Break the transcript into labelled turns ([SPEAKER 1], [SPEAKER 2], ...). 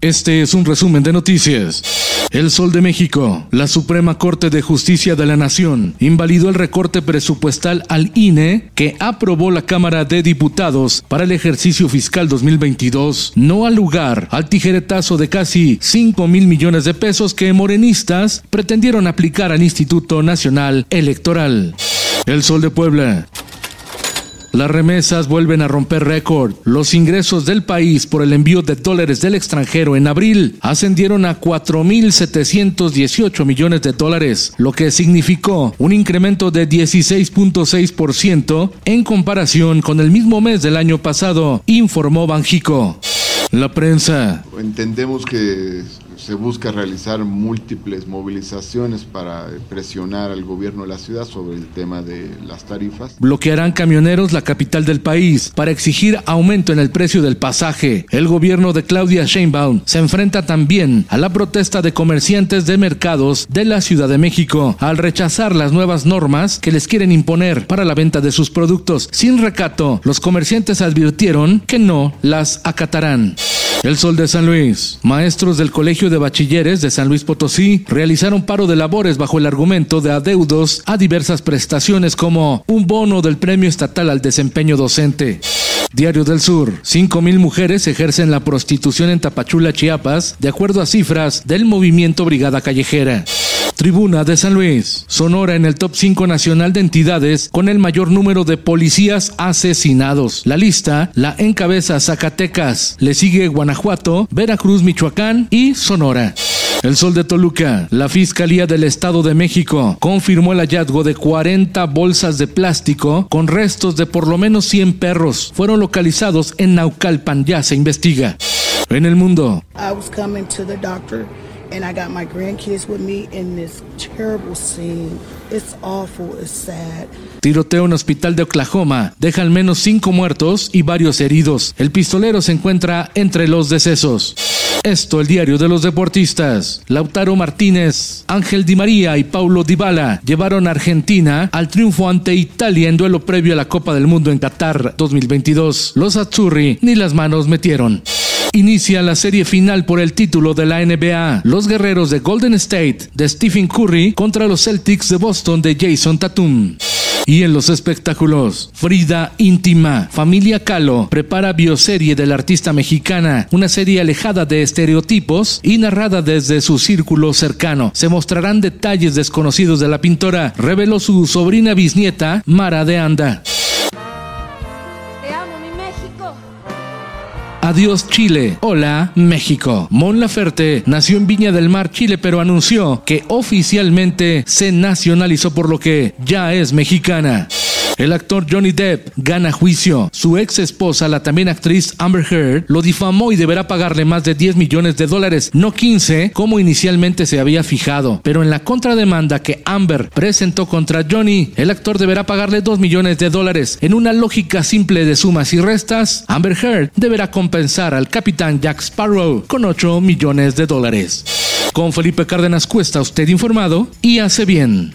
[SPEAKER 1] Este es un resumen de noticias. El Sol de México, la Suprema Corte de Justicia de la Nación, invalidó el recorte presupuestal al INE que aprobó la Cámara de Diputados para el ejercicio fiscal 2022, no al lugar al tijeretazo de casi 5 mil millones de pesos que morenistas pretendieron aplicar al Instituto Nacional Electoral. El Sol de Puebla. Las remesas vuelven a romper récord. Los ingresos del país por el envío de dólares del extranjero en abril ascendieron a 4.718 millones de dólares, lo que significó un incremento de 16.6% en comparación con el mismo mes del año pasado, informó Banjico. La prensa.
[SPEAKER 2] Entendemos que se busca realizar múltiples movilizaciones para presionar al gobierno de la ciudad sobre el tema de las tarifas.
[SPEAKER 1] Bloquearán camioneros la capital del país para exigir aumento en el precio del pasaje. El gobierno de Claudia Sheinbaum se enfrenta también a la protesta de comerciantes de mercados de la Ciudad de México al rechazar las nuevas normas que les quieren imponer para la venta de sus productos. Sin recato, los comerciantes advirtieron que no las acatarán. El Sol de San Luis. Maestros del Colegio de Bachilleres de San Luis Potosí realizaron paro de labores bajo el argumento de adeudos a diversas prestaciones como un bono del Premio Estatal al Desempeño Docente. Diario del Sur. Cinco mil mujeres ejercen la prostitución en Tapachula, Chiapas, de acuerdo a cifras del movimiento Brigada Callejera. Tribuna de San Luis. Sonora en el top 5 nacional de entidades con el mayor número de policías asesinados. La lista la encabeza Zacatecas. Le sigue Guanajuato, Veracruz, Michoacán y Sonora. El Sol de Toluca. La Fiscalía del Estado de México confirmó el hallazgo de 40 bolsas de plástico con restos de por lo menos 100 perros. Fueron localizados en Naucalpan. Ya se investiga. En el mundo.
[SPEAKER 3] I was and I got my grandkids with me in this terrible scene. It's awful, it's sad.
[SPEAKER 1] Tiroteo en hospital de Oklahoma deja al menos cinco muertos y varios heridos. El pistolero se encuentra entre los decesos. Esto, el diario de los deportistas. Lautaro Martínez, Ángel Di María y Paulo Dybala llevaron a Argentina al triunfo ante Italia en duelo previo a la Copa del Mundo en Qatar 2022. Los Azzurri ni las manos metieron. Inicia la serie final por el título de la NBA. Los guerreros de Golden State de Stephen Curry contra los Celtics de Boston de Jason Tatum. Y en los espectáculos, Frida Íntima, Familia Calo, prepara bioserie de la artista mexicana, una serie alejada de estereotipos y narrada desde su círculo cercano. Se mostrarán detalles desconocidos de la pintora, reveló su sobrina bisnieta, Mara de Anda.
[SPEAKER 4] Te amo, mi México.
[SPEAKER 1] Adiós Chile. Hola México. Mon Laferte nació en Viña del Mar, Chile, pero anunció que oficialmente se nacionalizó por lo que ya es mexicana. El actor Johnny Depp gana juicio. Su ex esposa, la también actriz Amber Heard, lo difamó y deberá pagarle más de 10 millones de dólares, no 15, como inicialmente se había fijado. Pero en la contrademanda que Amber presentó contra Johnny, el actor deberá pagarle 2 millones de dólares. En una lógica simple de sumas y restas, Amber Heard deberá compensar al capitán Jack Sparrow con 8 millones de dólares. Con Felipe Cárdenas Cuesta, usted informado y hace bien.